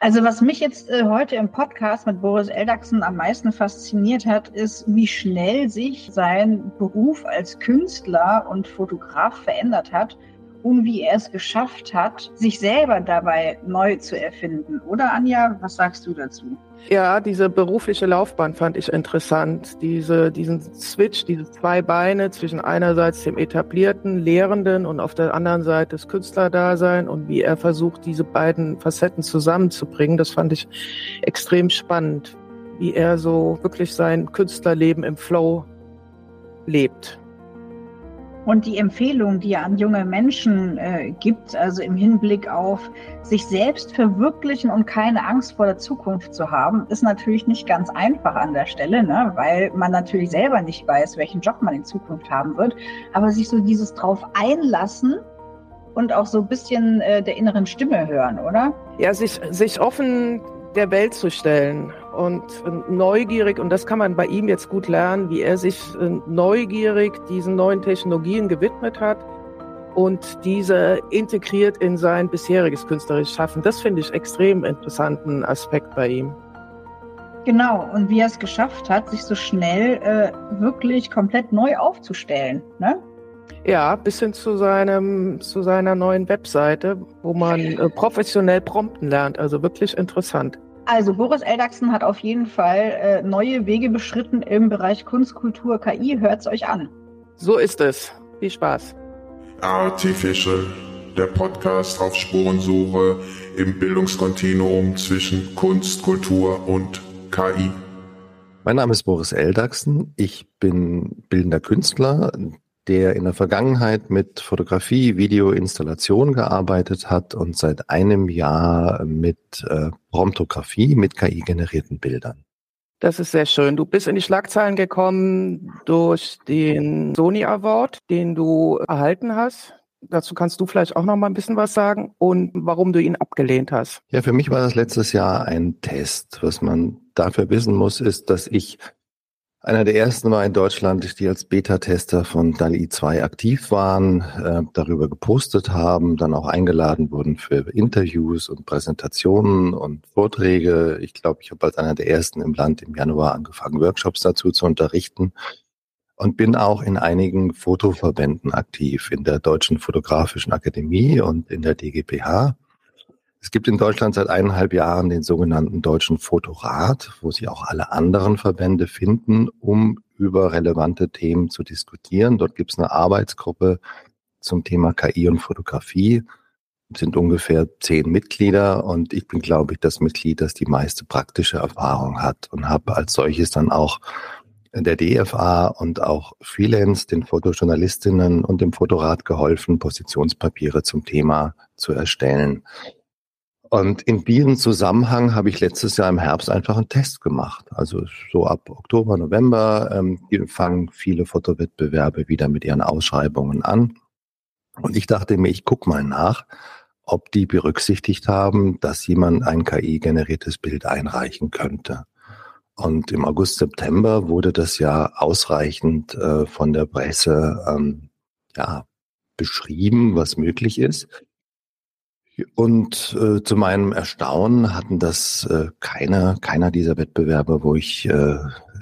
Also was mich jetzt äh, heute im Podcast mit Boris Eldachsen am meisten fasziniert hat, ist, wie schnell sich sein Beruf als Künstler und Fotograf verändert hat und wie er es geschafft hat, sich selber dabei neu zu erfinden. Oder Anja, was sagst du dazu? Ja, diese berufliche Laufbahn fand ich interessant. Diese, diesen Switch, diese zwei Beine zwischen einerseits dem etablierten Lehrenden und auf der anderen Seite das Künstlerdasein und wie er versucht, diese beiden Facetten zusammenzubringen, das fand ich extrem spannend. Wie er so wirklich sein Künstlerleben im Flow lebt. Und die Empfehlung, die er an junge Menschen äh, gibt, also im Hinblick auf sich selbst verwirklichen und keine Angst vor der Zukunft zu haben, ist natürlich nicht ganz einfach an der Stelle, ne? weil man natürlich selber nicht weiß, welchen Job man in Zukunft haben wird. Aber sich so dieses drauf einlassen und auch so ein bisschen äh, der inneren Stimme hören, oder? Ja, sich, sich offen der Welt zu stellen und neugierig, und das kann man bei ihm jetzt gut lernen, wie er sich äh, neugierig diesen neuen Technologien gewidmet hat und diese integriert in sein bisheriges künstlerisches Schaffen. Das finde ich extrem interessanten Aspekt bei ihm. Genau, und wie er es geschafft hat, sich so schnell äh, wirklich komplett neu aufzustellen. Ne? Ja, bis hin zu, seinem, zu seiner neuen Webseite, wo man äh, professionell prompten lernt. Also wirklich interessant. Also Boris Eldachsen hat auf jeden Fall äh, neue Wege beschritten im Bereich Kunst, Kultur, KI. Hört's euch an. So ist es. Viel Spaß. Artificial, der Podcast auf Spurensuche im Bildungskontinuum zwischen Kunst, Kultur und KI. Mein Name ist Boris Eldachsen. Ich bin bildender Künstler, der in der Vergangenheit mit Fotografie, Video, Installation gearbeitet hat und seit einem Jahr mit äh, Promptografie, mit KI-generierten Bildern. Das ist sehr schön. Du bist in die Schlagzeilen gekommen durch den Sony Award, den du erhalten hast. Dazu kannst du vielleicht auch noch mal ein bisschen was sagen und warum du ihn abgelehnt hast. Ja, für mich war das letztes Jahr ein Test. Was man dafür wissen muss, ist, dass ich einer der ersten war in Deutschland, die als Beta-Tester von DALI 2 aktiv waren, äh, darüber gepostet haben, dann auch eingeladen wurden für Interviews und Präsentationen und Vorträge. Ich glaube, ich habe als einer der ersten im Land im Januar angefangen, Workshops dazu zu unterrichten und bin auch in einigen Fotoverbänden aktiv, in der Deutschen Fotografischen Akademie und in der DGPH. Es gibt in Deutschland seit eineinhalb Jahren den sogenannten Deutschen Fotorat, wo sich auch alle anderen Verbände finden, um über relevante Themen zu diskutieren. Dort gibt es eine Arbeitsgruppe zum Thema KI und Fotografie. Es sind ungefähr zehn Mitglieder und ich bin, glaube ich, das Mitglied, das die meiste praktische Erfahrung hat und habe als solches dann auch der DFA und auch Freelance, den Fotojournalistinnen und dem Fotorat geholfen, Positionspapiere zum Thema zu erstellen. Und in diesem Zusammenhang habe ich letztes Jahr im Herbst einfach einen Test gemacht. Also so ab Oktober, November ähm, fangen viele Fotowettbewerbe wieder mit ihren Ausschreibungen an. Und ich dachte mir, ich gucke mal nach, ob die berücksichtigt haben, dass jemand ein KI-generiertes Bild einreichen könnte. Und im August, September wurde das ja ausreichend äh, von der Presse ähm, ja, beschrieben, was möglich ist. Und äh, zu meinem Erstaunen hatten das äh, keiner, keiner dieser Wettbewerbe, wo ich äh,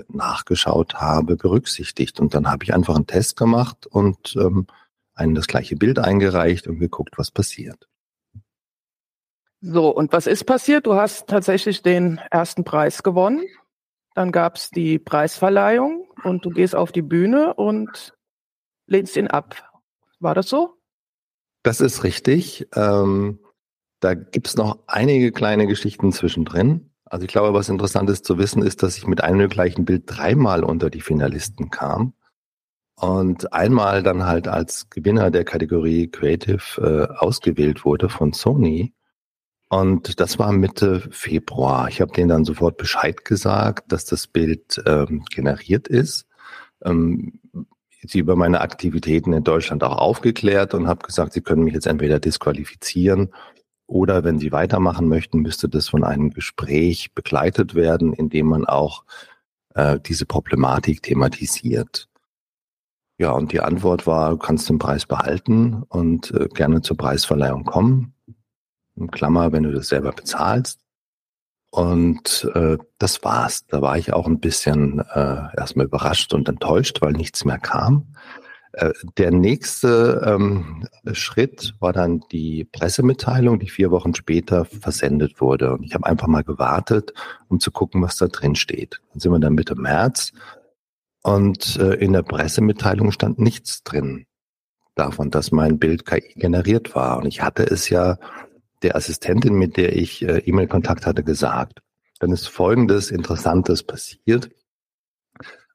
nachgeschaut habe, berücksichtigt. Und dann habe ich einfach einen Test gemacht und ähm, einen das gleiche Bild eingereicht und geguckt, was passiert. So, und was ist passiert? Du hast tatsächlich den ersten Preis gewonnen. Dann gab es die Preisverleihung und du gehst auf die Bühne und lehnst ihn ab. War das so? Das ist richtig. Ähm, da gibt's noch einige kleine Geschichten zwischendrin. Also ich glaube, was interessant ist zu wissen, ist, dass ich mit einem gleichen Bild dreimal unter die Finalisten kam. Und einmal dann halt als Gewinner der Kategorie Creative äh, ausgewählt wurde von Sony. Und das war Mitte Februar. Ich habe denen dann sofort Bescheid gesagt, dass das Bild ähm, generiert ist. Ähm, sie über meine Aktivitäten in Deutschland auch aufgeklärt und habe gesagt, sie können mich jetzt entweder disqualifizieren oder wenn Sie weitermachen möchten, müsste das von einem Gespräch begleitet werden, in dem man auch äh, diese Problematik thematisiert. Ja, und die Antwort war, du kannst den Preis behalten und äh, gerne zur Preisverleihung kommen. In Klammer, wenn du das selber bezahlst. Und äh, das war's. Da war ich auch ein bisschen äh, erstmal überrascht und enttäuscht, weil nichts mehr kam. Äh, der nächste ähm, Schritt war dann die Pressemitteilung, die vier Wochen später versendet wurde. Und ich habe einfach mal gewartet, um zu gucken, was da drin steht. Dann sind wir dann Mitte März und äh, in der Pressemitteilung stand nichts drin davon, dass mein Bild KI generiert war. Und ich hatte es ja der Assistentin, mit der ich äh, E-Mail-Kontakt hatte, gesagt. Dann ist Folgendes Interessantes passiert.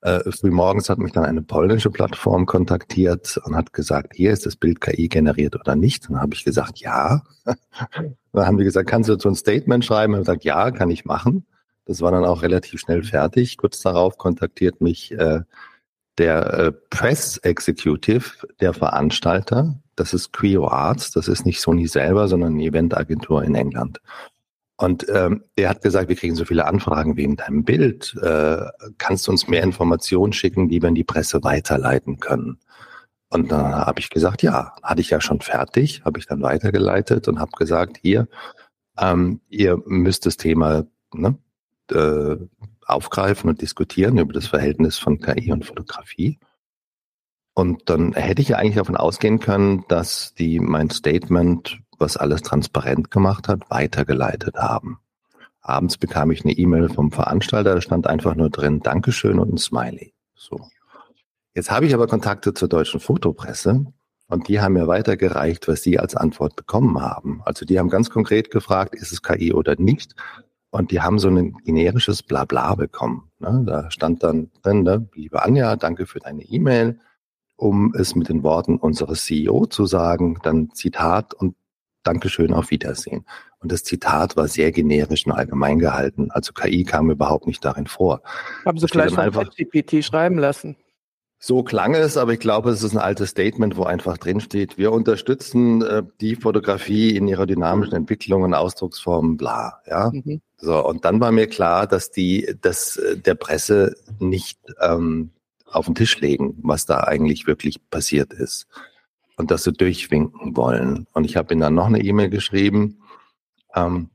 Äh, frühmorgens hat mich dann eine polnische Plattform kontaktiert und hat gesagt, hier ist das Bild KI generiert oder nicht. Dann habe ich gesagt, ja. dann haben die gesagt, kannst du so ein Statement schreiben? Und gesagt, ja, kann ich machen. Das war dann auch relativ schnell fertig. Kurz darauf kontaktiert mich äh, der äh, Press Executive, der Veranstalter, das ist Queo Arts, das ist nicht Sony selber, sondern eine Eventagentur in England. Und ähm, er hat gesagt, wir kriegen so viele Anfragen wegen deinem Bild. Äh, kannst du uns mehr Informationen schicken, die wir in die Presse weiterleiten können? Und dann habe ich gesagt, ja, hatte ich ja schon fertig, habe ich dann weitergeleitet und habe gesagt, hier, ähm, ihr müsst das Thema ne, äh, aufgreifen und diskutieren über das Verhältnis von KI und Fotografie. Und dann hätte ich ja eigentlich davon ausgehen können, dass die mein Statement, was alles transparent gemacht hat, weitergeleitet haben. Abends bekam ich eine E-Mail vom Veranstalter, da stand einfach nur drin Dankeschön und ein Smiley. So. Jetzt habe ich aber Kontakte zur deutschen Fotopresse und die haben mir weitergereicht, was sie als Antwort bekommen haben. Also die haben ganz konkret gefragt, ist es KI oder nicht? Und die haben so ein generisches Blabla bekommen. Ne? Da stand dann drin, ne? liebe Anja, danke für deine E-Mail. Um es mit den Worten unseres CEO zu sagen, dann Zitat und Dankeschön, auf Wiedersehen. Und das Zitat war sehr generisch und allgemein gehalten. Also KI kam überhaupt nicht darin vor. Haben Sie gleich mal GPT schreiben lassen? So klang es, aber ich glaube, es ist ein altes Statement, wo einfach drinsteht, wir unterstützen äh, die Fotografie in ihrer dynamischen Entwicklung und Ausdrucksform, bla. Ja. Mhm. So, und dann war mir klar, dass die, dass äh, der Presse nicht ähm, auf den Tisch legen, was da eigentlich wirklich passiert ist. Und dass sie durchwinken wollen. Und ich habe ihnen dann noch eine E-Mail geschrieben, ähm,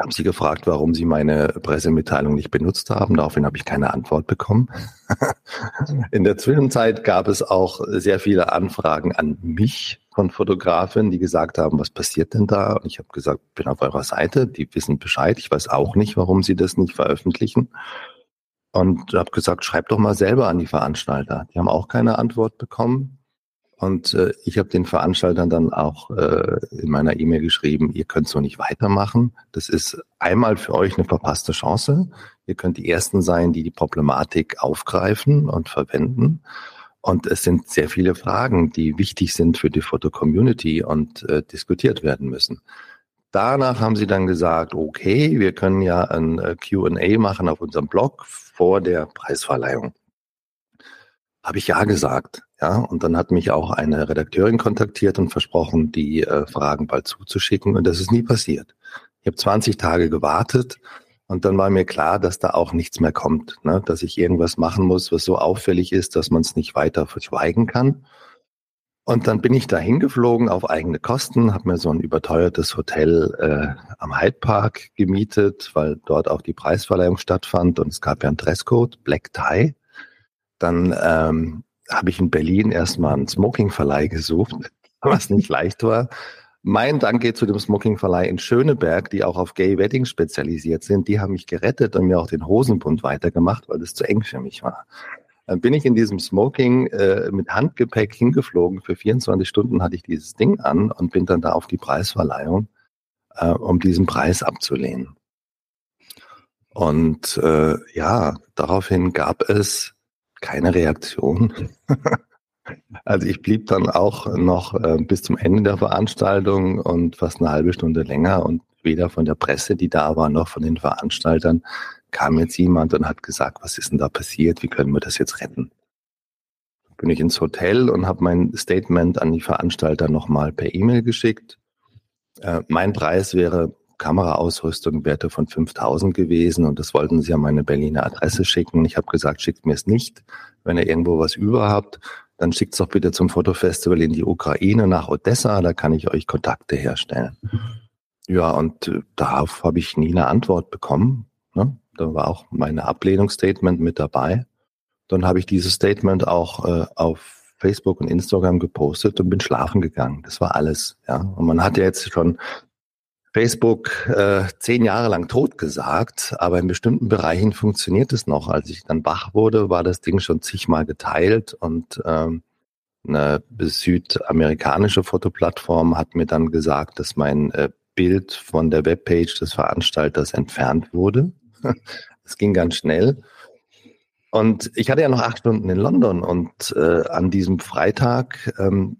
habe sie gefragt, warum sie meine Pressemitteilung nicht benutzt haben. Daraufhin habe ich keine Antwort bekommen. In der Zwischenzeit gab es auch sehr viele Anfragen an mich von Fotografen, die gesagt haben, was passiert denn da? Und ich habe gesagt, bin auf eurer Seite, die wissen Bescheid. Ich weiß auch nicht, warum sie das nicht veröffentlichen. Und habe gesagt, schreibt doch mal selber an die Veranstalter. Die haben auch keine Antwort bekommen. Und äh, ich habe den Veranstaltern dann auch äh, in meiner E-Mail geschrieben, ihr könnt so nicht weitermachen. Das ist einmal für euch eine verpasste Chance. Ihr könnt die Ersten sein, die die Problematik aufgreifen und verwenden. Und es sind sehr viele Fragen, die wichtig sind für die Foto-Community und äh, diskutiert werden müssen. Danach haben sie dann gesagt, okay, wir können ja ein äh, QA machen auf unserem Blog vor der Preisverleihung. Habe ich ja gesagt. Ja, und dann hat mich auch eine Redakteurin kontaktiert und versprochen, die äh, Fragen bald zuzuschicken. Und das ist nie passiert. Ich habe 20 Tage gewartet und dann war mir klar, dass da auch nichts mehr kommt, ne? dass ich irgendwas machen muss, was so auffällig ist, dass man es nicht weiter verschweigen kann. Und dann bin ich da hingeflogen auf eigene Kosten, habe mir so ein überteuertes Hotel äh, am Hyde Park gemietet, weil dort auch die Preisverleihung stattfand und es gab ja einen Dresscode, Black Tie. Dann ähm, habe ich in Berlin erstmal einen Smoking-Verleih gesucht, was nicht leicht war. Mein Dank geht zu dem Smoking-Verleih in Schöneberg, die auch auf Gay Weddings spezialisiert sind. Die haben mich gerettet und mir auch den Hosenbund weitergemacht, weil es zu eng für mich war. Dann bin ich in diesem Smoking äh, mit Handgepäck hingeflogen. Für 24 Stunden hatte ich dieses Ding an und bin dann da auf die Preisverleihung, äh, um diesen Preis abzulehnen. Und äh, ja, daraufhin gab es keine Reaktion. also ich blieb dann auch noch äh, bis zum Ende der Veranstaltung und fast eine halbe Stunde länger und weder von der Presse, die da war, noch von den Veranstaltern kam jetzt jemand und hat gesagt, was ist denn da passiert, wie können wir das jetzt retten? Bin ich ins Hotel und habe mein Statement an die Veranstalter nochmal per E-Mail geschickt. Äh, mein Preis wäre Kameraausrüstung Werte von 5000 gewesen und das wollten sie an meine Berliner Adresse schicken. Ich habe gesagt, schickt mir es nicht. Wenn ihr irgendwo was über habt, dann schickt es doch bitte zum Fotofestival in die Ukraine nach Odessa, da kann ich euch Kontakte herstellen. Ja, und äh, darauf habe ich nie eine Antwort bekommen. Ne? Da war auch meine Ablehnungsstatement mit dabei. Dann habe ich dieses Statement auch äh, auf Facebook und Instagram gepostet und bin schlafen gegangen. Das war alles. Ja, und man hat ja jetzt schon Facebook äh, zehn Jahre lang tot gesagt, aber in bestimmten Bereichen funktioniert es noch. Als ich dann wach wurde, war das Ding schon zigmal geteilt und ähm, eine südamerikanische Fotoplattform hat mir dann gesagt, dass mein äh, Bild von der Webpage des Veranstalters entfernt wurde. Es ging ganz schnell. Und ich hatte ja noch acht Stunden in London und äh, an diesem Freitag ähm,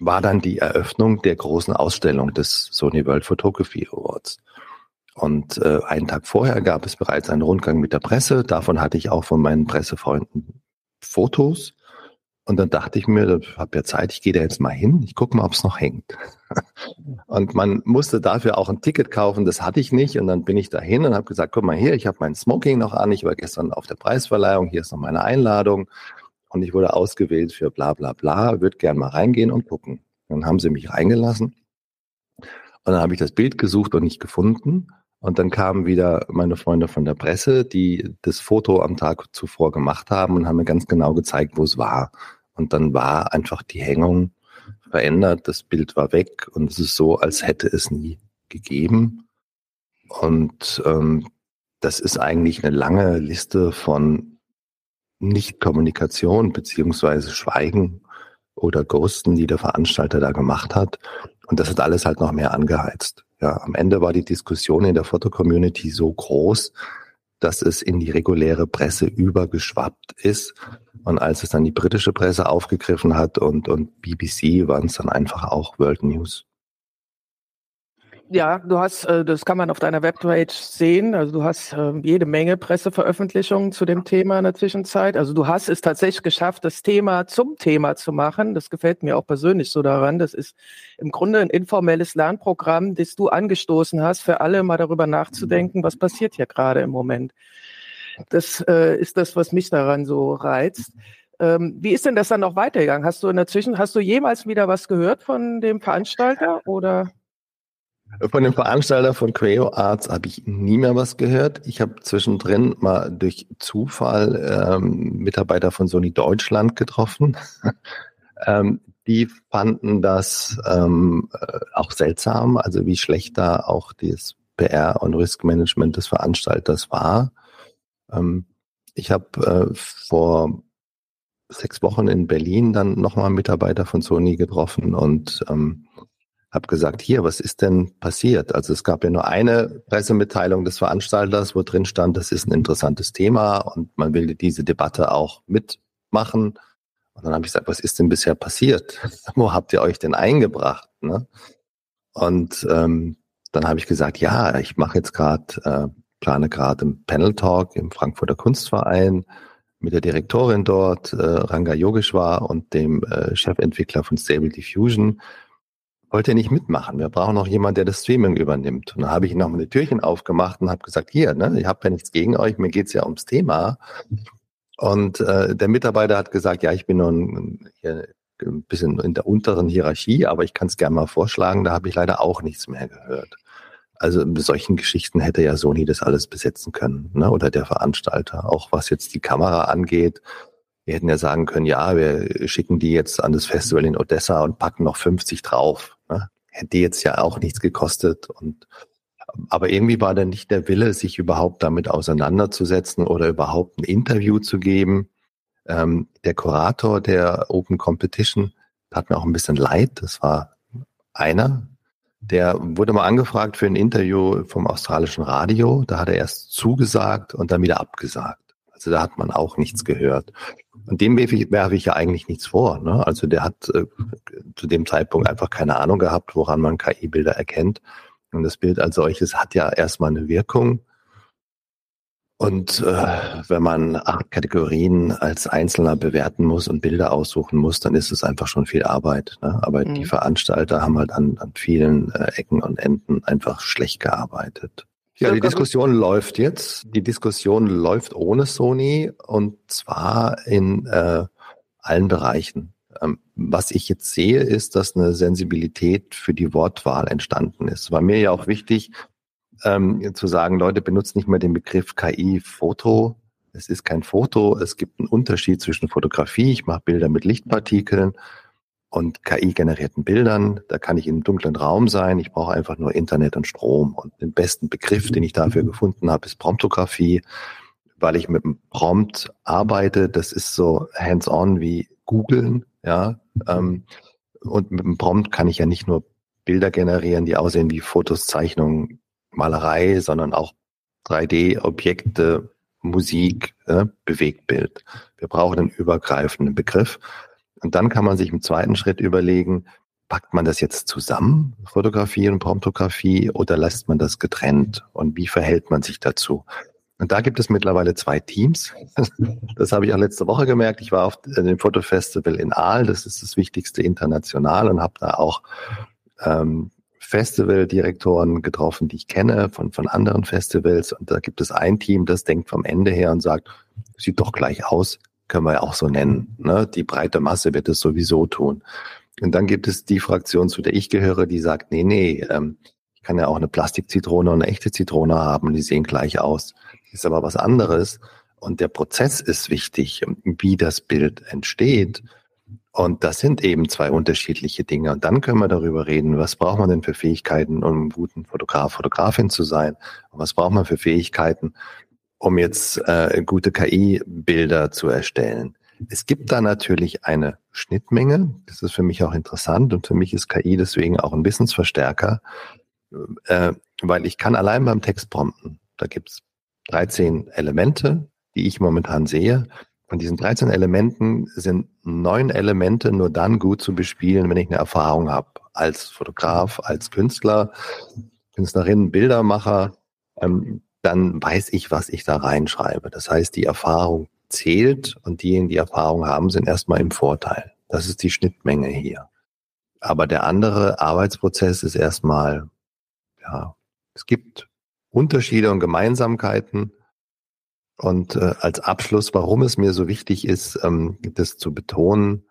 war dann die Eröffnung der großen Ausstellung des Sony World Photography Awards. Und äh, einen Tag vorher gab es bereits einen Rundgang mit der Presse. Davon hatte ich auch von meinen Pressefreunden Fotos. Und dann dachte ich mir, ich habe ja Zeit, ich gehe da jetzt mal hin, ich gucke mal, ob es noch hängt. Und man musste dafür auch ein Ticket kaufen, das hatte ich nicht. Und dann bin ich dahin und habe gesagt, guck mal hier, ich habe mein Smoking noch an, ich war gestern auf der Preisverleihung, hier ist noch meine Einladung. Und ich wurde ausgewählt für bla bla bla, würde gern mal reingehen und gucken. Dann haben sie mich reingelassen. Und dann habe ich das Bild gesucht und nicht gefunden. Und dann kamen wieder meine Freunde von der Presse, die das Foto am Tag zuvor gemacht haben und haben mir ganz genau gezeigt, wo es war. Und dann war einfach die Hängung verändert, das Bild war weg und es ist so, als hätte es nie gegeben. Und ähm, das ist eigentlich eine lange Liste von Nicht-Kommunikation beziehungsweise Schweigen oder Ghosten, die der Veranstalter da gemacht hat. Und das hat alles halt noch mehr angeheizt. Ja, am Ende war die Diskussion in der Foto-Community so groß, dass es in die reguläre Presse übergeschwappt ist. Und als es dann die britische Presse aufgegriffen hat und, und BBC, waren es dann einfach auch World News. Ja, du hast, äh, das kann man auf deiner Webpage sehen. Also du hast ähm, jede Menge Presseveröffentlichungen zu dem Thema in der Zwischenzeit. Also du hast es tatsächlich geschafft, das Thema zum Thema zu machen. Das gefällt mir auch persönlich so daran. Das ist im Grunde ein informelles Lernprogramm, das du angestoßen hast, für alle mal darüber nachzudenken, was passiert hier gerade im Moment. Das äh, ist das, was mich daran so reizt. Ähm, wie ist denn das dann noch weitergegangen? Hast du in der Zwischen, hast du jemals wieder was gehört von dem Veranstalter oder? Von dem Veranstalter von Creo Arts habe ich nie mehr was gehört. Ich habe zwischendrin mal durch Zufall ähm, Mitarbeiter von Sony Deutschland getroffen. ähm, die fanden das ähm, äh, auch seltsam, also wie schlecht da auch das PR und Risk Management des Veranstalters war. Ähm, ich habe äh, vor sechs Wochen in Berlin dann nochmal Mitarbeiter von Sony getroffen und ähm, habe gesagt, hier, was ist denn passiert? Also es gab ja nur eine Pressemitteilung des Veranstalters, wo drin stand, das ist ein interessantes Thema und man will diese Debatte auch mitmachen. Und dann habe ich gesagt, was ist denn bisher passiert? wo habt ihr euch denn eingebracht? Ne? Und ähm, dann habe ich gesagt, ja, ich mache jetzt gerade, äh, plane gerade einen Panel Talk im Frankfurter Kunstverein mit der Direktorin dort, äh, Ranga Yogeshwar und dem äh, Chefentwickler von Stable Diffusion wollte er nicht mitmachen. Wir brauchen noch jemanden, der das Streaming übernimmt. Und dann habe ich noch mal eine Türchen aufgemacht und habe gesagt, hier, ne, ich habe ja nichts gegen euch, mir geht's ja ums Thema. Und äh, der Mitarbeiter hat gesagt, ja, ich bin noch ein, hier ein bisschen in der unteren Hierarchie, aber ich kann es gerne mal vorschlagen. Da habe ich leider auch nichts mehr gehört. Also mit solchen Geschichten hätte ja Sony das alles besetzen können, ne? oder der Veranstalter. Auch was jetzt die Kamera angeht, wir hätten ja sagen können, ja, wir schicken die jetzt an das Festival in Odessa und packen noch 50 drauf. Ne? Hätte jetzt ja auch nichts gekostet. Und aber irgendwie war da nicht der Wille, sich überhaupt damit auseinanderzusetzen oder überhaupt ein Interview zu geben. Ähm, der Kurator der Open Competition hat mir auch ein bisschen leid. Das war einer, der wurde mal angefragt für ein Interview vom australischen Radio. Da hat er erst zugesagt und dann wieder abgesagt. Also da hat man auch nichts gehört. Und dem werfe ich, ja eigentlich nichts vor. Ne? Also der hat äh, zu dem Zeitpunkt einfach keine Ahnung gehabt, woran man KI-Bilder erkennt. Und das Bild als solches hat ja erstmal eine Wirkung. Und äh, wenn man acht Kategorien als Einzelner bewerten muss und Bilder aussuchen muss, dann ist es einfach schon viel Arbeit. Ne? Aber mhm. die Veranstalter haben halt an, an vielen äh, Ecken und Enden einfach schlecht gearbeitet. Ja, die Diskussion läuft jetzt. Die Diskussion läuft ohne Sony und zwar in äh, allen Bereichen. Ähm, was ich jetzt sehe, ist, dass eine Sensibilität für die Wortwahl entstanden ist. War mir ja auch wichtig, ähm, zu sagen, Leute, benutzt nicht mehr den Begriff KI-Foto. Es ist kein Foto. Es gibt einen Unterschied zwischen Fotografie. Ich mache Bilder mit Lichtpartikeln und KI-generierten Bildern. Da kann ich einem dunklen Raum sein. Ich brauche einfach nur Internet und Strom. Und den besten Begriff, den ich dafür gefunden habe, ist Promptografie, weil ich mit einem Prompt arbeite. Das ist so hands-on wie googeln. Ja, ähm, und mit dem Prompt kann ich ja nicht nur Bilder generieren, die aussehen wie Fotos, Zeichnungen, Malerei, sondern auch 3D-Objekte, Musik, äh, Bewegtbild. Wir brauchen einen übergreifenden Begriff. Und dann kann man sich im zweiten Schritt überlegen, packt man das jetzt zusammen, Fotografie und Promptografie, oder lässt man das getrennt? Und wie verhält man sich dazu? Und da gibt es mittlerweile zwei Teams. Das habe ich auch letzte Woche gemerkt. Ich war auf dem Fotofestival in Aal, das ist das wichtigste international und habe da auch ähm, Festivaldirektoren getroffen, die ich kenne von, von anderen Festivals. Und da gibt es ein Team, das denkt vom Ende her und sagt, sieht doch gleich aus, können wir ja auch so nennen. Ne? Die breite Masse wird es sowieso tun. Und dann gibt es die Fraktion, zu der ich gehöre, die sagt, nee, nee, ähm, ich kann ja auch eine Plastikzitrone und eine echte Zitrone haben, die sehen gleich aus ist aber was anderes. Und der Prozess ist wichtig, wie das Bild entsteht. Und das sind eben zwei unterschiedliche Dinge. Und dann können wir darüber reden, was braucht man denn für Fähigkeiten, um ein guter Fotograf, Fotografin zu sein? Und was braucht man für Fähigkeiten, um jetzt äh, gute KI-Bilder zu erstellen? Es gibt da natürlich eine Schnittmenge. Das ist für mich auch interessant. Und für mich ist KI deswegen auch ein Wissensverstärker, äh, weil ich kann allein beim Text prompten. Da gibt's 13 Elemente, die ich momentan sehe. Von diesen 13 Elementen sind neun Elemente nur dann gut zu bespielen, wenn ich eine Erfahrung habe. Als Fotograf, als Künstler, Künstlerin, Bildermacher, ähm, dann weiß ich, was ich da reinschreibe. Das heißt, die Erfahrung zählt und diejenigen, die Erfahrung haben, sind erstmal im Vorteil. Das ist die Schnittmenge hier. Aber der andere Arbeitsprozess ist erstmal, ja, es gibt Unterschiede und Gemeinsamkeiten. Und äh, als Abschluss, warum es mir so wichtig ist, ähm, das zu betonen.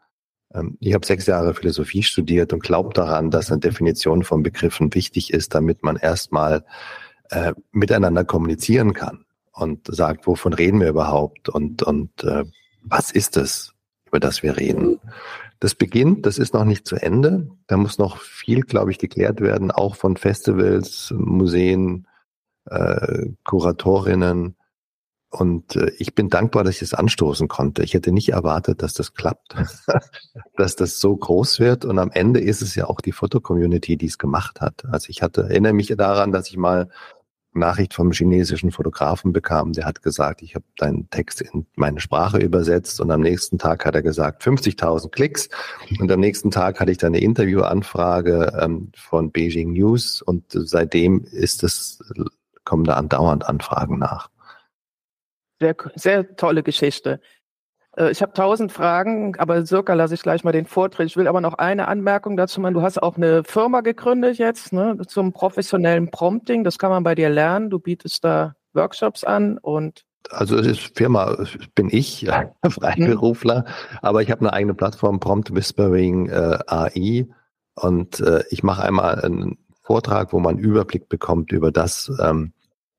Ähm, ich habe sechs Jahre Philosophie studiert und glaube daran, dass eine Definition von Begriffen wichtig ist, damit man erstmal äh, miteinander kommunizieren kann und sagt, wovon reden wir überhaupt und, und äh, was ist es, über das wir reden. Das beginnt, das ist noch nicht zu Ende. Da muss noch viel, glaube ich, geklärt werden, auch von Festivals, Museen, äh, Kuratorinnen. Und äh, ich bin dankbar, dass ich es anstoßen konnte. Ich hätte nicht erwartet, dass das klappt, dass das so groß wird. Und am Ende ist es ja auch die Foto-Community, die es gemacht hat. Also ich hatte, erinnere mich daran, dass ich mal Nachricht vom chinesischen Fotografen bekam, der hat gesagt, ich habe deinen Text in meine Sprache übersetzt und am nächsten Tag hat er gesagt 50.000 Klicks und am nächsten Tag hatte ich dann eine Interviewanfrage ähm, von Beijing News und seitdem ist es kommen da andauernd Anfragen nach. Sehr, sehr tolle Geschichte. Äh, ich habe tausend Fragen, aber circa lasse ich gleich mal den Vortritt. Ich will aber noch eine Anmerkung dazu machen. Du hast auch eine Firma gegründet jetzt ne, zum professionellen Prompting. Das kann man bei dir lernen. Du bietest da Workshops an und also es ist Firma, bin ich, ja, Freiberufler, mhm. aber ich habe eine eigene Plattform, Prompt Whispering äh, AI und äh, ich mache einmal einen Vortrag, wo man einen Überblick bekommt über das, ähm,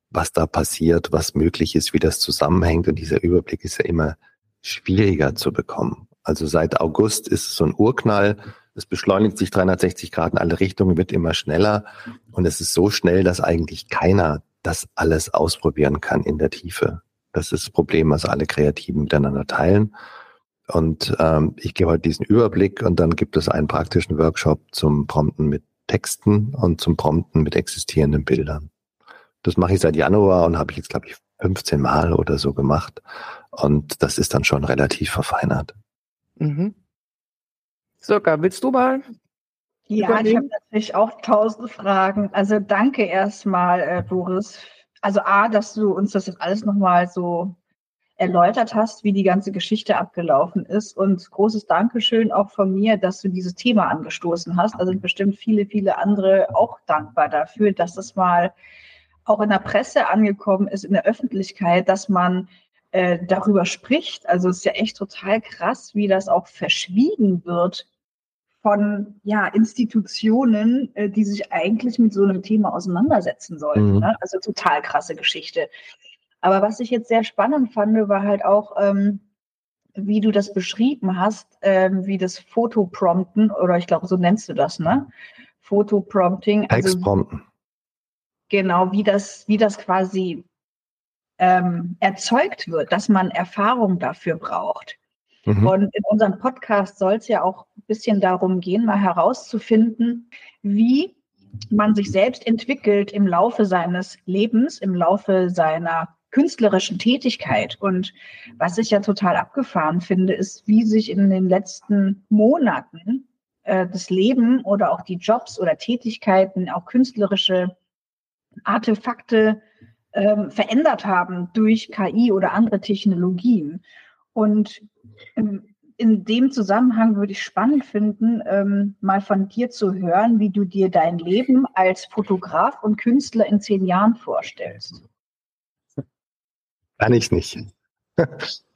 was da passiert, was möglich ist, wie das zusammenhängt. Und dieser Überblick ist ja immer schwieriger zu bekommen. Also seit August ist es so ein Urknall. Es beschleunigt sich 360 Grad in alle Richtungen, wird immer schneller. Und es ist so schnell, dass eigentlich keiner das alles ausprobieren kann in der Tiefe. Das ist das Problem, was alle Kreativen miteinander teilen. Und ähm, ich gebe heute diesen Überblick und dann gibt es einen praktischen Workshop zum Prompten mit Texten und zum Prompten mit existierenden Bildern. Das mache ich seit Januar und habe ich jetzt, glaube ich, 15 Mal oder so gemacht. Und das ist dann schon relativ verfeinert. Mhm. Soka, willst du mal? Ja, übernehmen? ich habe natürlich auch tausend Fragen. Also danke erstmal, äh, Doris. Also A, dass du uns das jetzt alles nochmal so erläutert hast, wie die ganze Geschichte abgelaufen ist. Und großes Dankeschön auch von mir, dass du dieses Thema angestoßen hast. Da sind bestimmt viele, viele andere auch dankbar dafür, dass das mal auch in der Presse angekommen ist, in der Öffentlichkeit, dass man äh, darüber spricht. Also es ist ja echt total krass, wie das auch verschwiegen wird von ja, Institutionen, äh, die sich eigentlich mit so einem Thema auseinandersetzen sollten. Mhm. Ne? Also total krasse Geschichte. Aber was ich jetzt sehr spannend fand, war halt auch, ähm, wie du das beschrieben hast, ähm, wie das Fotoprompten, oder ich glaube, so nennst du das, ne? Fotoprompting. Also, Textprompten. Genau, wie das, wie das quasi ähm, erzeugt wird, dass man Erfahrung dafür braucht. Mhm. Und in unserem Podcast soll es ja auch ein bisschen darum gehen, mal herauszufinden, wie man sich selbst entwickelt im Laufe seines Lebens, im Laufe seiner künstlerischen Tätigkeit. Und was ich ja total abgefahren finde, ist, wie sich in den letzten Monaten äh, das Leben oder auch die Jobs oder Tätigkeiten, auch künstlerische Artefakte ähm, verändert haben durch KI oder andere Technologien. Und in, in dem Zusammenhang würde ich spannend finden, ähm, mal von dir zu hören, wie du dir dein Leben als Fotograf und Künstler in zehn Jahren vorstellst. Kann ich nicht.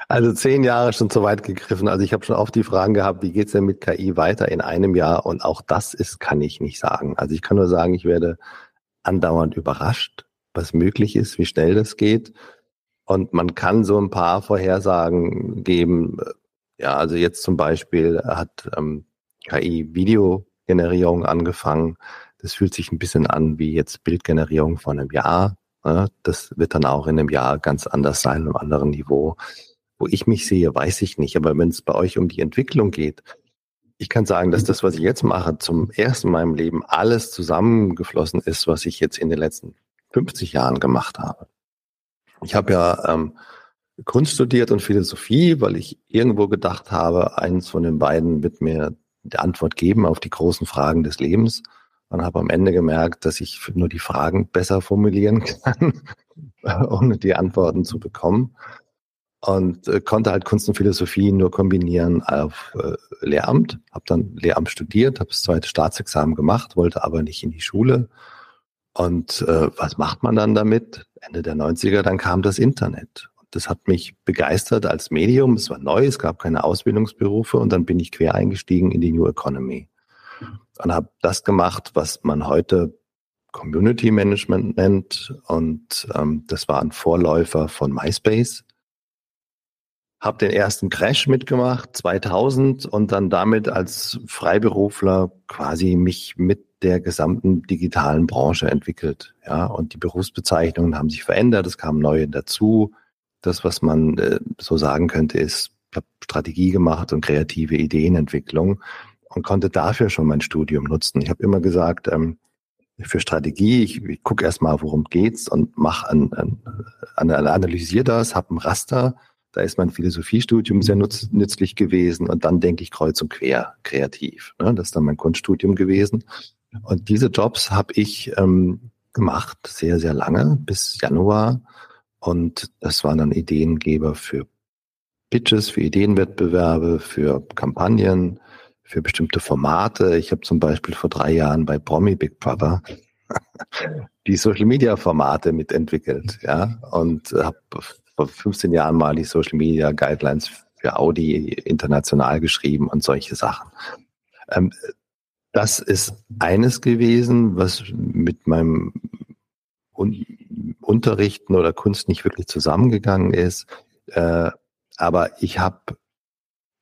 Also zehn Jahre schon zu weit gegriffen. Also ich habe schon oft die Fragen gehabt, wie geht's denn mit KI weiter in einem Jahr? Und auch das ist, kann ich nicht sagen. Also ich kann nur sagen, ich werde andauernd überrascht, was möglich ist, wie schnell das geht. Und man kann so ein paar Vorhersagen geben. Ja, also jetzt zum Beispiel hat ähm, KI Videogenerierung angefangen. Das fühlt sich ein bisschen an wie jetzt Bildgenerierung von einem Jahr. Ne? Das wird dann auch in einem Jahr ganz anders sein, einem anderen Niveau. Wo ich mich sehe, weiß ich nicht. Aber wenn es bei euch um die Entwicklung geht, ich kann sagen, dass das, was ich jetzt mache, zum ersten Mal meinem Leben alles zusammengeflossen ist, was ich jetzt in den letzten 50 Jahren gemacht habe. Ich habe ja ähm, Kunst studiert und Philosophie, weil ich irgendwo gedacht habe, eins von den beiden wird mir die Antwort geben auf die großen Fragen des Lebens und habe am Ende gemerkt, dass ich nur die Fragen besser formulieren kann, ohne die Antworten zu bekommen. Und äh, konnte halt Kunst und Philosophie nur kombinieren auf äh, Lehramt. Habe dann Lehramt studiert, habe das zweite Staatsexamen gemacht, wollte aber nicht in die Schule und äh, was macht man dann damit? Ende der 90er, dann kam das Internet. Und das hat mich begeistert als Medium. Es war neu, es gab keine Ausbildungsberufe und dann bin ich quer eingestiegen in die New Economy und habe das gemacht, was man heute Community Management nennt. Und ähm, das war ein Vorläufer von MySpace. Hab den ersten Crash mitgemacht, 2000, und dann damit als Freiberufler quasi mich mit der gesamten digitalen Branche entwickelt. Ja, und die Berufsbezeichnungen haben sich verändert, es kamen neue dazu. Das, was man äh, so sagen könnte, ist, ich habe Strategie gemacht und kreative Ideenentwicklung und konnte dafür schon mein Studium nutzen. Ich habe immer gesagt, ähm, für Strategie, ich, ich gucke erstmal, worum geht's und mache ein, ein, ein, analysiere das, habe ein Raster, da ist mein Philosophiestudium sehr nutz, nützlich gewesen und dann denke ich kreuz und quer kreativ. Ne? Das ist dann mein Kunststudium gewesen. Und diese Jobs habe ich ähm, gemacht, sehr, sehr lange, bis Januar. Und das waren dann Ideengeber für Pitches, für Ideenwettbewerbe, für Kampagnen, für bestimmte Formate. Ich habe zum Beispiel vor drei Jahren bei Promi Big Brother die Social Media Formate mitentwickelt, ja, und habe vor 15 Jahren mal die Social Media Guidelines für Audi international geschrieben und solche Sachen. Ähm, das ist eines gewesen, was mit meinem Un Unterrichten oder Kunst nicht wirklich zusammengegangen ist. Äh, aber ich habe,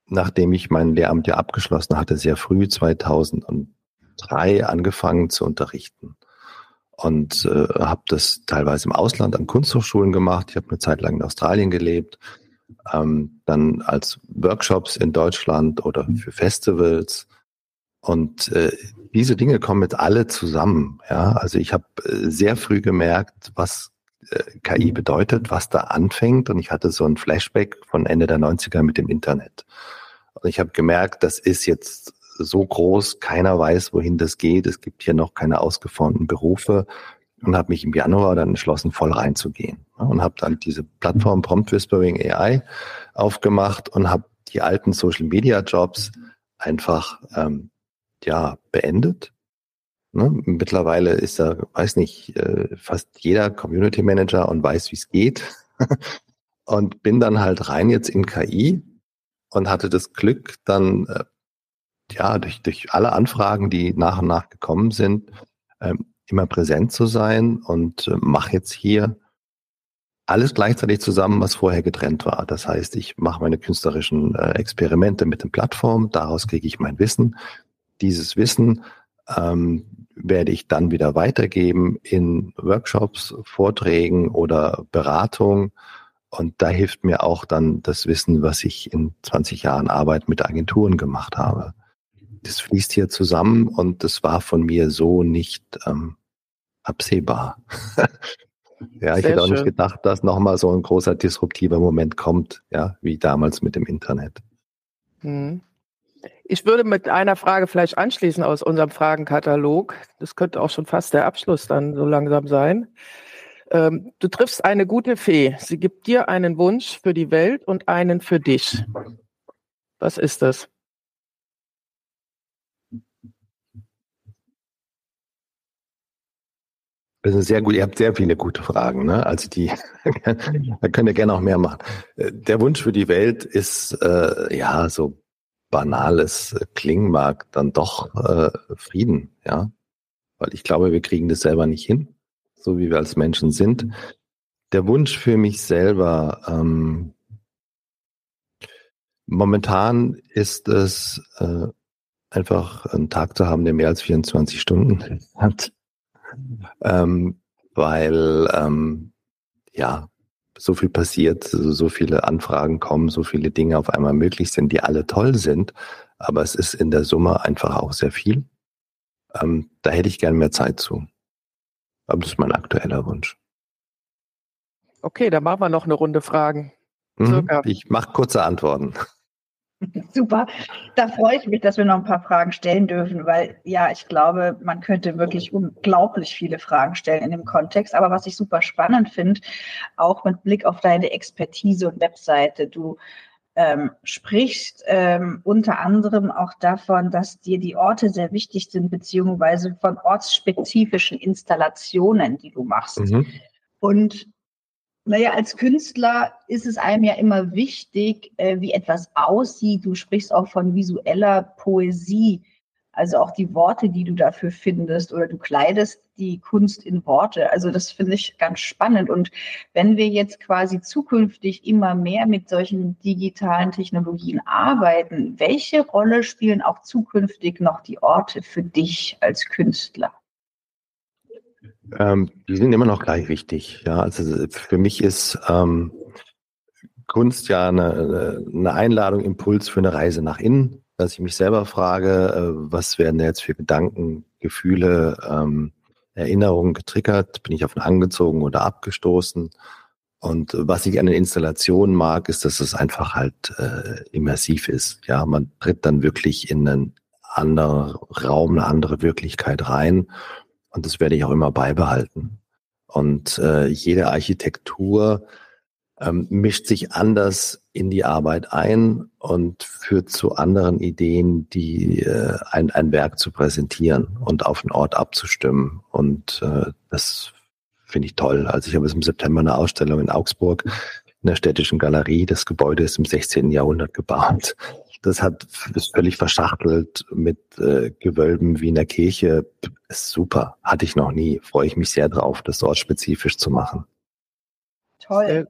nachdem ich mein Lehramt ja abgeschlossen hatte, sehr früh 2003 angefangen zu unterrichten und äh, habe das teilweise im Ausland an Kunsthochschulen gemacht. Ich habe eine Zeit lang in Australien gelebt, ähm, dann als Workshops in Deutschland oder für Festivals und äh, diese Dinge kommen jetzt alle zusammen. Ja, also ich habe äh, sehr früh gemerkt, was äh, KI bedeutet, was da anfängt. Und ich hatte so ein Flashback von Ende der 90er mit dem Internet. Und ich habe gemerkt, das ist jetzt so groß, keiner weiß, wohin das geht. Es gibt hier noch keine ausgeformten Berufe und habe mich im Januar dann entschlossen, voll reinzugehen. Und habe dann diese Plattform Prompt Whispering AI aufgemacht und habe die alten Social Media Jobs einfach ähm, ja beendet. Ne? Mittlerweile ist da, weiß nicht, äh, fast jeder Community Manager und weiß, wie es geht. und bin dann halt rein jetzt in KI und hatte das Glück, dann äh, ja durch, durch alle Anfragen, die nach und nach gekommen sind, ähm, immer präsent zu sein und äh, mache jetzt hier alles gleichzeitig zusammen, was vorher getrennt war. Das heißt, ich mache meine künstlerischen Experimente mit den Plattformen, daraus kriege ich mein Wissen. Dieses Wissen ähm, werde ich dann wieder weitergeben in Workshops, Vorträgen oder Beratung. Und da hilft mir auch dann das Wissen, was ich in 20 Jahren Arbeit mit Agenturen gemacht habe. Das fließt hier zusammen und das war von mir so nicht ähm, absehbar. ja, ich Sehr hätte auch schön. nicht gedacht, dass nochmal so ein großer disruptiver Moment kommt, ja, wie damals mit dem Internet. Hm. Ich würde mit einer Frage vielleicht anschließen aus unserem Fragenkatalog. Das könnte auch schon fast der Abschluss dann so langsam sein. Ähm, du triffst eine gute Fee. Sie gibt dir einen Wunsch für die Welt und einen für dich. Was ist das? Das ist sehr gut. Ihr habt sehr viele gute Fragen. Ne? Also die, da könnt ihr gerne auch mehr machen. Äh, der Wunsch für die Welt ist äh, ja so banales klingen mag, dann doch äh, Frieden. Ja, weil ich glaube, wir kriegen das selber nicht hin, so wie wir als Menschen sind. Der Wunsch für mich selber. Ähm, momentan ist es äh, einfach einen Tag zu haben, der mehr als 24 Stunden hat ähm, weil ähm, ja so viel passiert, so viele Anfragen kommen, so viele Dinge auf einmal möglich sind, die alle toll sind, aber es ist in der Summe einfach auch sehr viel. Ähm, da hätte ich gern mehr Zeit zu. Aber das ist mein aktueller Wunsch. Okay, dann machen wir noch eine Runde Fragen. Mhm, ich mache kurze Antworten. Super. Da freue ich mich, dass wir noch ein paar Fragen stellen dürfen, weil ja, ich glaube, man könnte wirklich unglaublich viele Fragen stellen in dem Kontext. Aber was ich super spannend finde, auch mit Blick auf deine Expertise und Webseite, du ähm, sprichst ähm, unter anderem auch davon, dass dir die Orte sehr wichtig sind, beziehungsweise von ortsspezifischen Installationen, die du machst. Mhm. Und naja, als Künstler ist es einem ja immer wichtig, äh, wie etwas aussieht. Du sprichst auch von visueller Poesie, also auch die Worte, die du dafür findest, oder du kleidest die Kunst in Worte. Also das finde ich ganz spannend. Und wenn wir jetzt quasi zukünftig immer mehr mit solchen digitalen Technologien arbeiten, welche Rolle spielen auch zukünftig noch die Orte für dich als Künstler? Ähm, die sind immer noch gleich wichtig. Ja, also für mich ist ähm, Kunst ja eine, eine Einladung, Impuls für eine Reise nach innen, dass ich mich selber frage, äh, was werden da jetzt für Gedanken, Gefühle, ähm, Erinnerungen getriggert? Bin ich auf angezogen oder abgestoßen? Und was ich an den Installationen mag, ist, dass es einfach halt äh, immersiv ist. Ja, man tritt dann wirklich in einen anderen Raum, eine andere Wirklichkeit rein und das werde ich auch immer beibehalten. Und äh, jede Architektur ähm, mischt sich anders in die Arbeit ein und führt zu anderen Ideen, die äh, ein, ein Werk zu präsentieren und auf den Ort abzustimmen. Und äh, das finde ich toll. Also ich habe jetzt im September eine Ausstellung in Augsburg in der städtischen Galerie. Das Gebäude ist im 16. Jahrhundert gebaut. Das hat ist völlig verschachtelt mit äh, Gewölben wie in der Kirche. Ist super. Hatte ich noch nie. Freue ich mich sehr drauf, das dort spezifisch zu machen. Toll.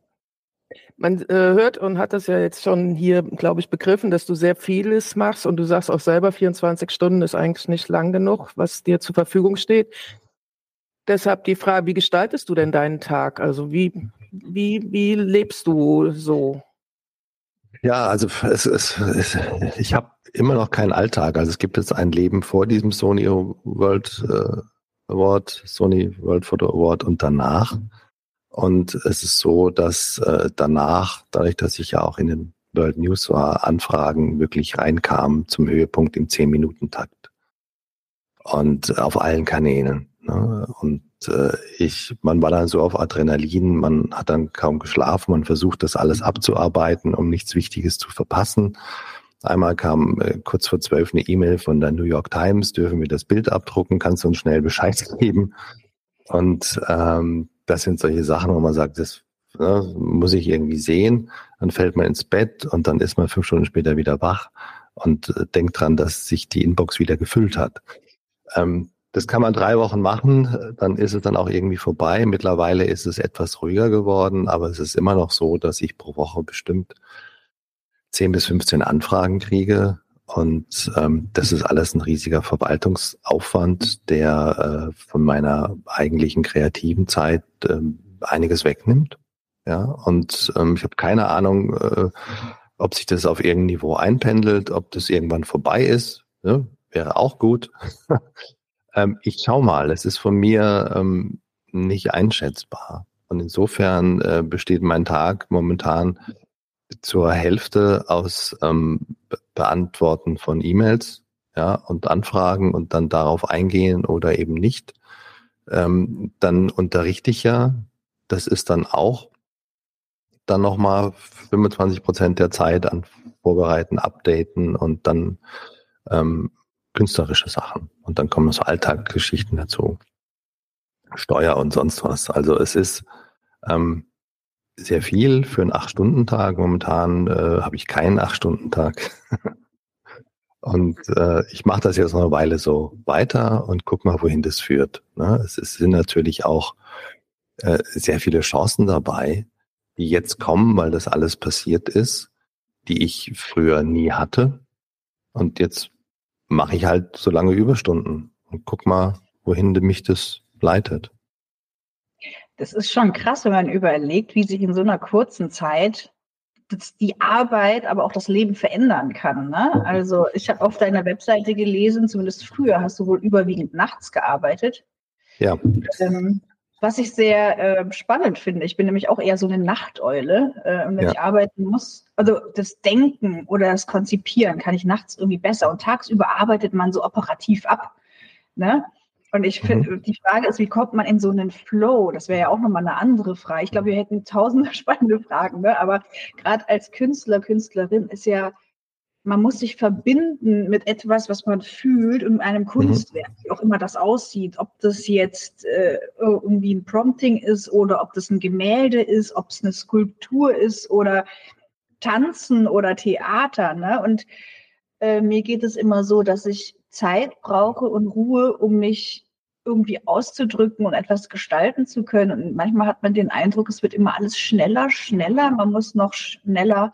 Man äh, hört und hat das ja jetzt schon hier, glaube ich, begriffen, dass du sehr vieles machst und du sagst auch selber, 24 Stunden ist eigentlich nicht lang genug, was dir zur Verfügung steht. Deshalb die Frage, wie gestaltest du denn deinen Tag? Also wie, wie, wie lebst du so? Ja, also es, es, es, ich habe immer noch keinen Alltag. Also es gibt jetzt ein Leben vor diesem Sony World äh, Award, Sony World Photo Award und danach. Und es ist so, dass äh, danach, dadurch, dass ich ja auch in den World News war, Anfragen wirklich reinkamen zum Höhepunkt im 10-Minuten-Takt. Und auf allen Kanälen. Ne? Und ich, man war dann so auf Adrenalin, man hat dann kaum geschlafen, man versucht das alles abzuarbeiten, um nichts Wichtiges zu verpassen. Einmal kam äh, kurz vor zwölf eine E-Mail von der New York Times, dürfen wir das Bild abdrucken, kannst du uns schnell Bescheid geben? Und ähm, das sind solche Sachen, wo man sagt, das ne, muss ich irgendwie sehen. Dann fällt man ins Bett und dann ist man fünf Stunden später wieder wach und äh, denkt dran, dass sich die Inbox wieder gefüllt hat. Ähm, das kann man drei Wochen machen, dann ist es dann auch irgendwie vorbei. Mittlerweile ist es etwas ruhiger geworden, aber es ist immer noch so, dass ich pro Woche bestimmt 10 bis 15 Anfragen kriege. Und ähm, das ist alles ein riesiger Verwaltungsaufwand, der äh, von meiner eigentlichen kreativen Zeit äh, einiges wegnimmt. Ja, und ähm, ich habe keine Ahnung, äh, ob sich das auf irgendein Niveau einpendelt, ob das irgendwann vorbei ist. Ne? Wäre auch gut. Ähm, ich schau mal, es ist von mir ähm, nicht einschätzbar. Und insofern äh, besteht mein Tag momentan zur Hälfte aus ähm, Beantworten von E-Mails ja, und Anfragen und dann darauf eingehen oder eben nicht. Ähm, dann unterrichte ich ja. Das ist dann auch dann nochmal 25 Prozent der Zeit an Vorbereiten, Updaten und dann ähm, künstlerische Sachen. Und dann kommen so Alltagsgeschichten dazu. Steuer und sonst was. Also es ist ähm, sehr viel für einen Acht-Stunden-Tag. Momentan äh, habe ich keinen Acht-Stunden-Tag. und äh, ich mache das jetzt noch eine Weile so weiter und guck mal, wohin das führt. Ne? Es, es sind natürlich auch äh, sehr viele Chancen dabei, die jetzt kommen, weil das alles passiert ist, die ich früher nie hatte. Und jetzt mache ich halt so lange Überstunden und guck mal, wohin mich das leitet. Das ist schon krass, wenn man überlegt, wie sich in so einer kurzen Zeit die Arbeit, aber auch das Leben verändern kann. Ne? Also ich habe auf deiner Webseite gelesen, zumindest früher hast du wohl überwiegend nachts gearbeitet. Ja. Ähm, was ich sehr äh, spannend finde. Ich bin nämlich auch eher so eine Nachteule. Äh, und wenn ja. ich arbeiten muss, also das Denken oder das Konzipieren kann ich nachts irgendwie besser. Und tagsüber arbeitet man so operativ ab. Ne? Und ich finde, mhm. die Frage ist, wie kommt man in so einen Flow? Das wäre ja auch nochmal eine andere Frage. Ich glaube, wir hätten tausende spannende Fragen, ne? aber gerade als Künstler, Künstlerin ist ja man muss sich verbinden mit etwas, was man fühlt und einem mhm. Kunstwerk, mhm. wie auch immer das aussieht. Ob das jetzt äh, irgendwie ein Prompting ist oder ob das ein Gemälde ist, ob es eine Skulptur ist oder Tanzen oder Theater. Ne? Und äh, mir geht es immer so, dass ich Zeit brauche und Ruhe, um mich irgendwie auszudrücken und etwas gestalten zu können. Und manchmal hat man den Eindruck, es wird immer alles schneller, schneller. Man muss noch schneller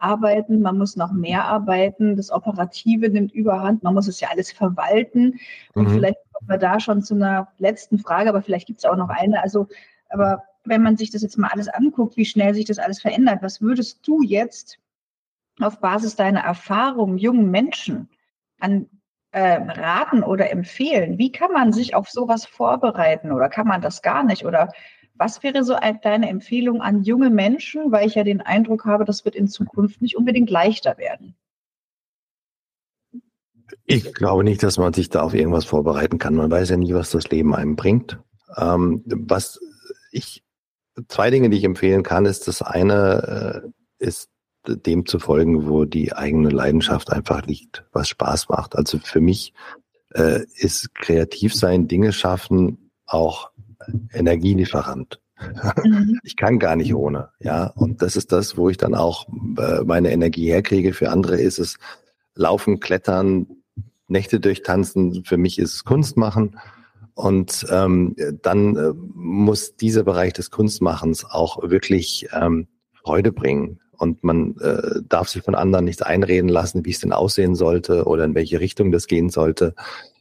arbeiten, man muss noch mehr arbeiten, das Operative nimmt überhand, man muss es ja alles verwalten. Und mhm. vielleicht kommen wir da schon zu einer letzten Frage, aber vielleicht gibt es auch noch eine. Also, aber wenn man sich das jetzt mal alles anguckt, wie schnell sich das alles verändert, was würdest du jetzt auf Basis deiner Erfahrung jungen Menschen an äh, raten oder empfehlen? Wie kann man sich auf sowas vorbereiten oder kann man das gar nicht? Oder was wäre so deine Empfehlung an junge Menschen, weil ich ja den Eindruck habe, das wird in Zukunft nicht unbedingt leichter werden? Ich glaube nicht, dass man sich da auf irgendwas vorbereiten kann. Man weiß ja nie, was das Leben einem bringt. Ähm, was ich, zwei Dinge, die ich empfehlen kann, ist das eine, äh, ist dem zu folgen, wo die eigene Leidenschaft einfach liegt, was Spaß macht. Also für mich äh, ist kreativ sein, Dinge schaffen auch Energielieferant. Mhm. Ich kann gar nicht ohne, ja. Und das ist das, wo ich dann auch äh, meine Energie herkriege. Für andere ist es Laufen, Klettern, Nächte durchtanzen. Für mich ist es Kunst machen. Und ähm, dann äh, muss dieser Bereich des Kunstmachens auch wirklich ähm, Freude bringen. Und man äh, darf sich von anderen nicht einreden lassen, wie es denn aussehen sollte oder in welche Richtung das gehen sollte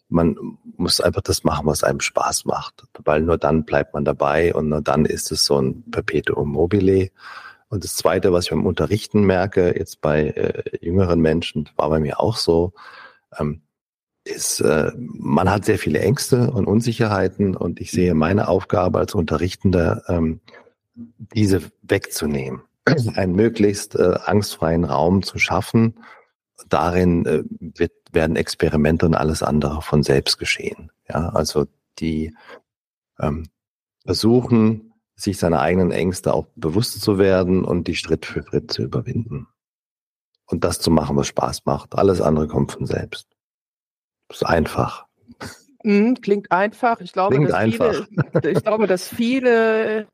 man muss einfach das machen, was einem Spaß macht, weil nur dann bleibt man dabei und nur dann ist es so ein Perpetuum mobile. Und das Zweite, was ich beim Unterrichten merke, jetzt bei äh, jüngeren Menschen, war bei mir auch so, ähm, ist, äh, man hat sehr viele Ängste und Unsicherheiten und ich sehe meine Aufgabe als Unterrichtender, ähm, diese wegzunehmen, einen möglichst äh, angstfreien Raum zu schaffen. Darin äh, wird werden Experimente und alles andere von selbst geschehen. Ja, also die ähm, versuchen, sich seiner eigenen Ängste auch bewusst zu werden und die Schritt für Schritt zu überwinden. Und das zu machen, was Spaß macht. Alles andere kommt von selbst. Das ist einfach. Mhm, klingt einfach. Ich glaube, klingt dass einfach. Viele, ich glaube, dass viele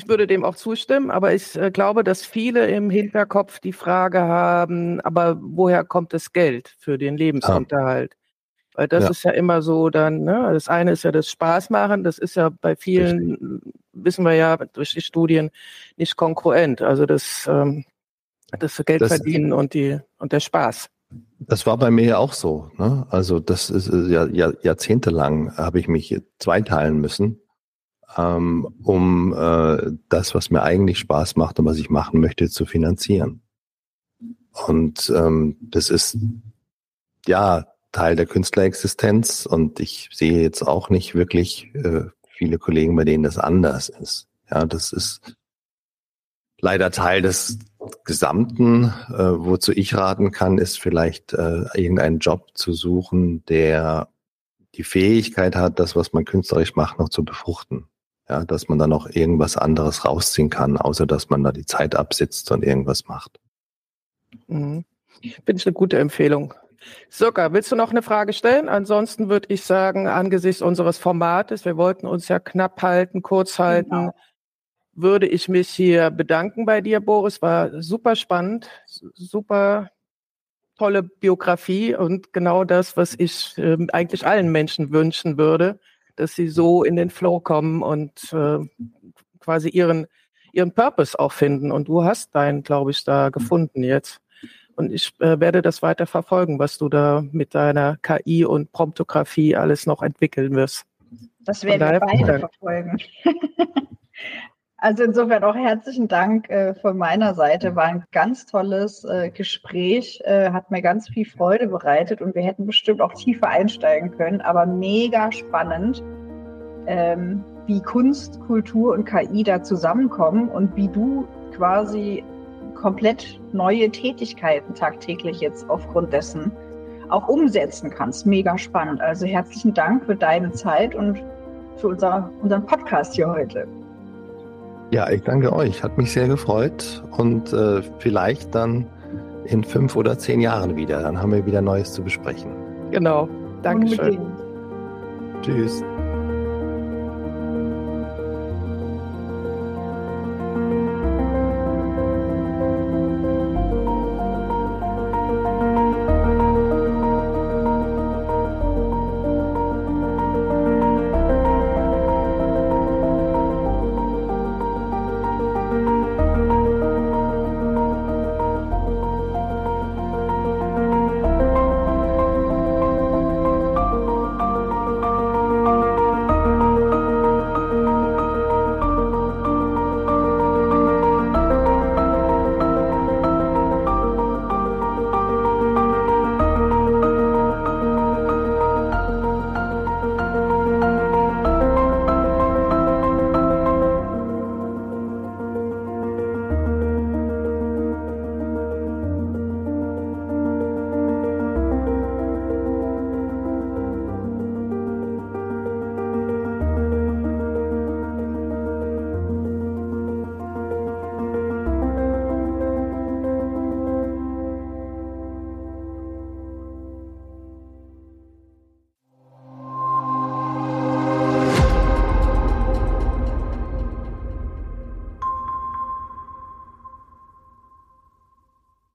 ich würde dem auch zustimmen, aber ich äh, glaube, dass viele im Hinterkopf die Frage haben, aber woher kommt das Geld für den Lebensunterhalt? Ah. Weil das ja. ist ja immer so dann, ne, das eine ist ja das Spaß machen, das ist ja bei vielen, Richtig. wissen wir ja durch die Studien, nicht konkurrent. Also das, ähm, das Geld das, verdienen und die und der Spaß. Das war bei mir ja auch so. Ne? Also das ist ja, ja jahrzehntelang habe ich mich zweiteilen müssen ähm, um äh, das, was mir eigentlich Spaß macht und was ich machen möchte, zu finanzieren. Und ähm, das ist ja Teil der Künstlerexistenz und ich sehe jetzt auch nicht wirklich äh, viele Kollegen, bei denen das anders ist. Ja, das ist leider Teil des Gesamten. Äh, wozu ich raten kann, ist vielleicht äh, irgendeinen Job zu suchen, der die Fähigkeit hat, das, was man künstlerisch macht, noch zu befruchten ja, dass man da noch irgendwas anderes rausziehen kann, außer dass man da die Zeit absitzt und irgendwas macht. Mhm. Finde ich eine gute Empfehlung. Sogar, willst du noch eine Frage stellen? Ansonsten würde ich sagen, angesichts unseres Formates, wir wollten uns ja knapp halten, kurz halten, genau. würde ich mich hier bedanken bei dir, Boris. War super spannend, super tolle Biografie und genau das, was ich äh, eigentlich allen Menschen wünschen würde dass sie so in den Flow kommen und äh, quasi ihren, ihren Purpose auch finden. Und du hast deinen, glaube ich, da gefunden jetzt. Und ich äh, werde das weiter verfolgen, was du da mit deiner KI und Promptografie alles noch entwickeln wirst. Das werden wir beide verfolgen. Also insofern auch herzlichen Dank äh, von meiner Seite. War ein ganz tolles äh, Gespräch, äh, hat mir ganz viel Freude bereitet und wir hätten bestimmt auch tiefer einsteigen können, aber mega spannend, ähm, wie Kunst, Kultur und KI da zusammenkommen und wie du quasi komplett neue Tätigkeiten tagtäglich jetzt aufgrund dessen auch umsetzen kannst. Mega spannend. Also herzlichen Dank für deine Zeit und für unser, unseren Podcast hier heute. Ja, ich danke euch. Hat mich sehr gefreut und äh, vielleicht dann in fünf oder zehn Jahren wieder. Dann haben wir wieder Neues zu besprechen. Genau. Dankeschön. Tschüss.